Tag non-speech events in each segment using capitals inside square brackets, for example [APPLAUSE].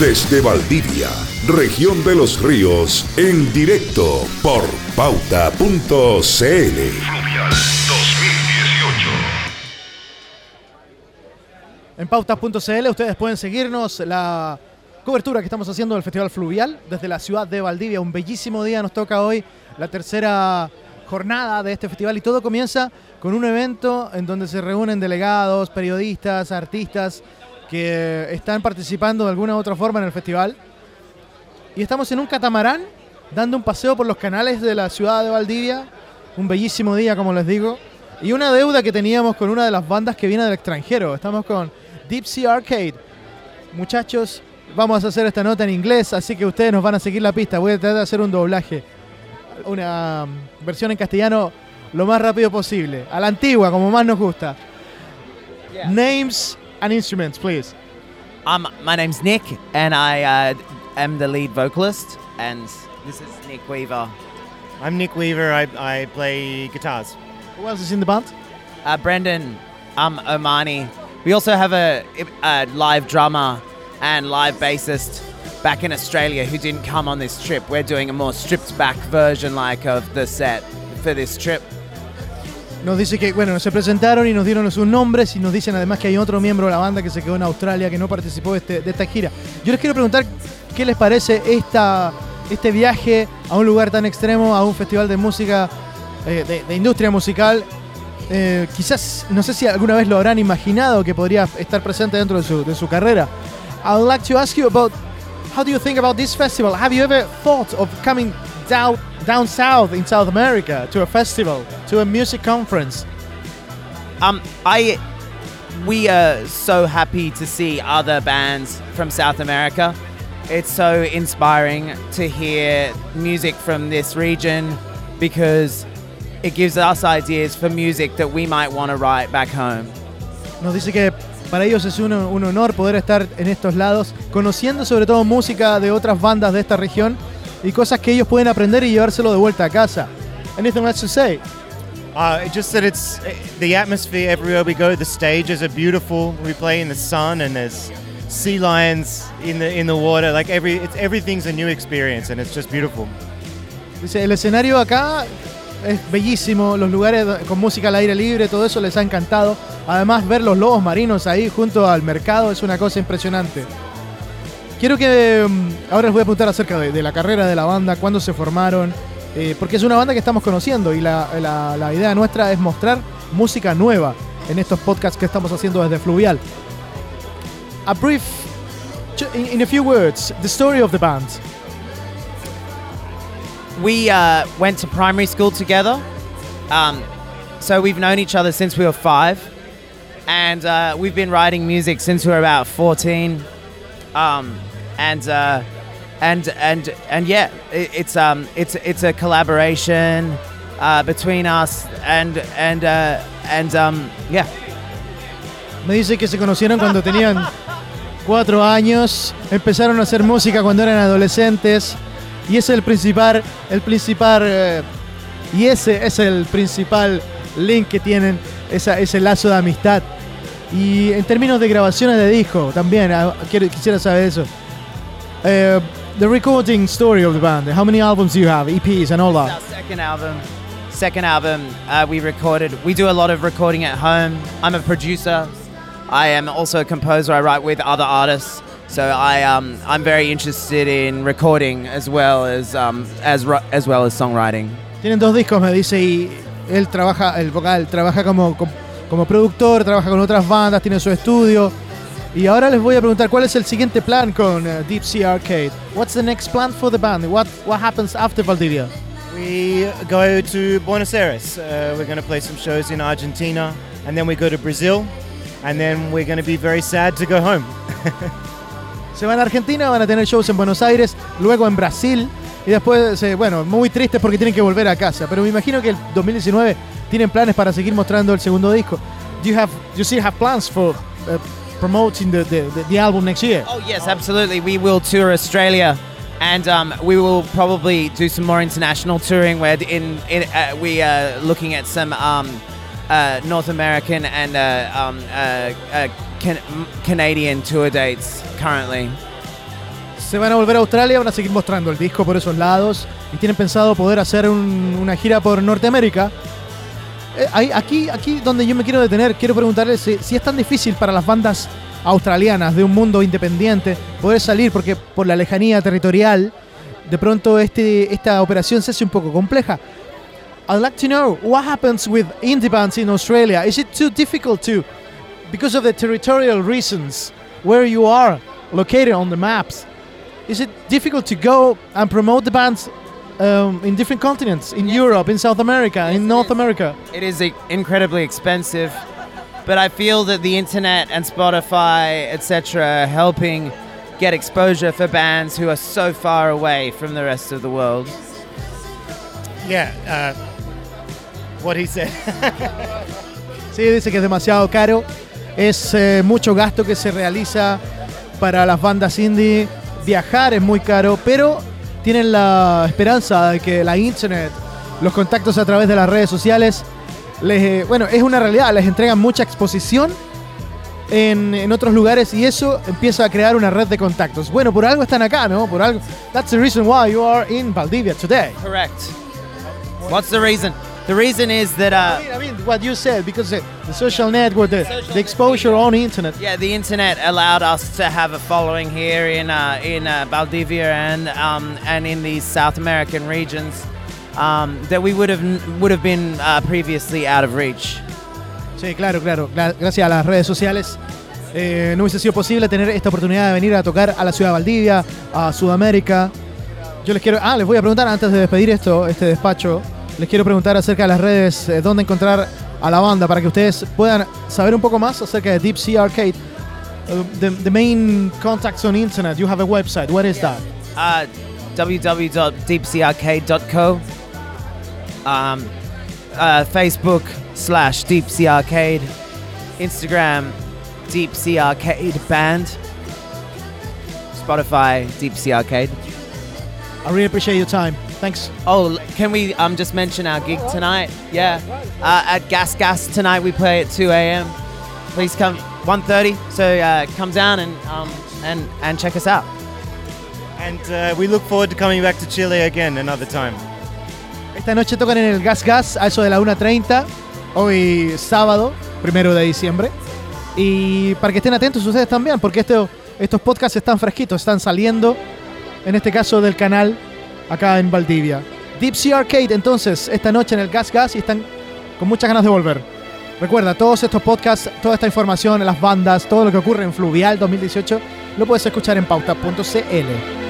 Desde Valdivia, región de los ríos, en directo por pauta.cl. Fluvial 2018. En pautas.cl ustedes pueden seguirnos la cobertura que estamos haciendo del Festival Fluvial desde la ciudad de Valdivia. Un bellísimo día nos toca hoy, la tercera jornada de este festival y todo comienza con un evento en donde se reúnen delegados, periodistas, artistas que están participando de alguna u otra forma en el festival. Y estamos en un catamarán dando un paseo por los canales de la ciudad de Valdivia. Un bellísimo día, como les digo. Y una deuda que teníamos con una de las bandas que viene del extranjero. Estamos con Deep Sea Arcade. Muchachos, vamos a hacer esta nota en inglés, así que ustedes nos van a seguir la pista. Voy a tratar de hacer un doblaje. Una um, versión en castellano lo más rápido posible. A la antigua, como más nos gusta. Names and instruments, please. Um, my name's Nick, and I uh, am the lead vocalist, and this is Nick Weaver. I'm Nick Weaver. I, I play guitars. Who else is in the band? Uh, Brendan um, Omani. We also have a, a live drummer and live bassist back in Australia who didn't come on this trip. We're doing a more stripped back version, like of the set for this trip. Nos dice que, bueno, se presentaron y nos dieron sus nombres y nos dicen además que hay otro miembro de la banda que se quedó en Australia, que no participó de, este- de esta gira. Yo les quiero preguntar qué les parece esta, este viaje a un lugar tan extremo, a un festival de música, eh, de, de industria musical. Eh, quizás, no sé si alguna vez lo habrán imaginado que podría estar presente dentro de su, de su carrera. I would like to ask you about how do you think about this festival? Have you ever thought of coming down down south in South America to a festival, to a music conference? Um, I we are so happy to see other bands from South America. It's so inspiring to hear music from this region because it gives us ideas for music that we might want to write back home. Nos dice que para ellos es un, un honor poder estar en estos lados, conociendo sobre todo música de otras bandas de esta región y cosas que ellos pueden aprender y llevárselo de vuelta a casa. Anything else to say? Uh, just that it's eh, the atmosphere everywhere we go. The stages are beautiful. We play in the sun, and there's sea lions in the in the water. Like every, it's, everything's a new experience, and it's just beautiful. Dice, el escenario acá es bellísimo, los lugares con música al aire libre, todo eso les ha encantado. Además, ver los lobos marinos ahí junto al mercado es una cosa impresionante. Quiero que mm, ahora les voy a preguntar acerca de, la carrera de la banda, cuándo se formaron, eh, porque es una banda que estamos conociendo y la, idea nuestra es mostrar música nueva en estos podcasts que estamos haciendo desde Fluvial. A brief, in, in a few words, the story of the band. We uh, went to primary school together, um, so we've known each other since we were five, and uh, we've been writing music since we were about fourteen. Um, and uh, and and and yeah, it, it's um it's it's a collaboration uh, between us and and uh, and um yeah. Me dice que se conocieron cuando tenían [LAUGHS] cuatro años, empezaron a hacer música cuando eran adolescentes y ese es el principal, el principal eh, y ese es el principal link que tienen, esa, ese lazo de amistad. Y en términos de grabaciones de disco también, ah, quiero, quisiera saber eso. Eh, the recording story of the band, how many albums do you have, EPs and all Our that? second album. Second album uh, we recorded. We do a lot of recording at home. I'm a producer. I am also a composer. I write with other artists. So I um, I'm very interested in recording as well as um, as as well as songwriting. Tienen dos discos, me dice, y él trabaja, el vocal, trabaja como, como productor, trabaja con otras bandas, tiene su estudio. Y ahora les voy a preguntar cuál es el siguiente plan con eh, Deep Sea Arcade. What's the next plan for the band? What what happens after Valdivia? We go to Buenos Aires. Uh, we're going to play some shows in Argentina, and then we go to Brazil, and then we're going to be very sad to go home. [LAUGHS] Se van a Argentina, van a tener shows en Buenos Aires, luego en Brasil y después, eh, bueno, muy tristes porque tienen que volver a casa. Pero me imagino que el 2019 tienen planes para seguir mostrando el segundo disco. Do you have, you still have plans for uh, promoting the, the, the, the album next year? Oh yes, absolutely. We will tour Australia, and um, we will probably do some more international touring. Where in, in uh, we are looking at some um, uh, North American and uh, um, uh, uh, can- Canadian tour dates currently. Se van a volver a Australia, van a seguir mostrando el disco por esos lados y tienen pensado poder hacer un- una gira por Norteamérica. Eh, aquí, aquí donde yo me quiero detener, quiero preguntarles si, si es tan difícil para las bandas australianas de un mundo independiente poder salir porque por la lejanía territorial de pronto este, esta operación se hace un poco compleja. I'd like to know what happens with indie bands in Australia. Is it too difficult to, because of the territorial reasons, where you are located on the maps? Is it difficult to go and promote the bands um, in different continents, in Europe, in South America, in North America? It is incredibly expensive, but I feel that the internet and Spotify, etc., helping get exposure for bands who are so far away from the rest of the world. Yeah, uh, what he said. [LAUGHS] Sí, dice que es demasiado caro. Es eh, mucho gasto que se realiza para las bandas indie. Viajar es muy caro, pero tienen la esperanza de que la internet, los contactos a través de las redes sociales, les, eh, bueno, es una realidad, les entregan mucha exposición en, en otros lugares y eso empieza a crear una red de contactos. Bueno, por algo están acá, ¿no? Por algo. That's the reason why you are in Valdivia today. Correct. What's the reason? The reason is that uh, I mean, what you said, because the, the social network, the, the exposure on internet. yeah, the internet allowed us to have a following here in uh, in uh, Valdivia and um, and in these South American regions um, that we would have would have been uh, previously out of reach. Sí, claro, claro. Gra- Gracias a las redes sociales eh, no hubiese sido posible tener esta oportunidad de venir a tocar a la ciudad de Valdivia, a Sudamérica. Yo les quiero. Ah, les voy a preguntar antes de despedir esto, este despacho. Les quiero preguntar acerca de las redes, eh, dónde encontrar a la banda para que ustedes puedan saber un poco más acerca de Deep Sea Arcade. Uh, the, the main contacts on internet. You have a website. What is that? Uh, www.deepseaarcade.co. Um, uh, Facebook slash Deep Sea Arcade. Instagram Deep Sea Arcade Band. Spotify Deep Sea Arcade. I really appreciate your time. Thanks. Oh, can we um just mention our gig tonight? Yeah, uh, at Gas Gas tonight we play at 2 a.m. Please come 1:30. So uh, come down and um and and check us out. and uh, we look forward to coming back to Chile again another time. Esta noche tocan en el Gas Gas a eso de la 1.30, hoy sábado, primero de diciembre. Y para que estén atentos ustedes también, porque esto- estos podcasts están fresquitos, están saliendo, en este caso del canal, acá en Valdivia. Deep Sea Arcade, entonces, esta noche en el Gas Gas y están con muchas ganas de volver. Recuerda, todos estos podcasts, toda esta información, las bandas, todo lo que ocurre en Fluvial 2018, lo puedes escuchar en pauta.cl.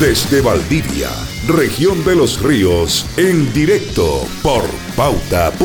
Desde Valdivia, región de los ríos, en directo por pauta.cl.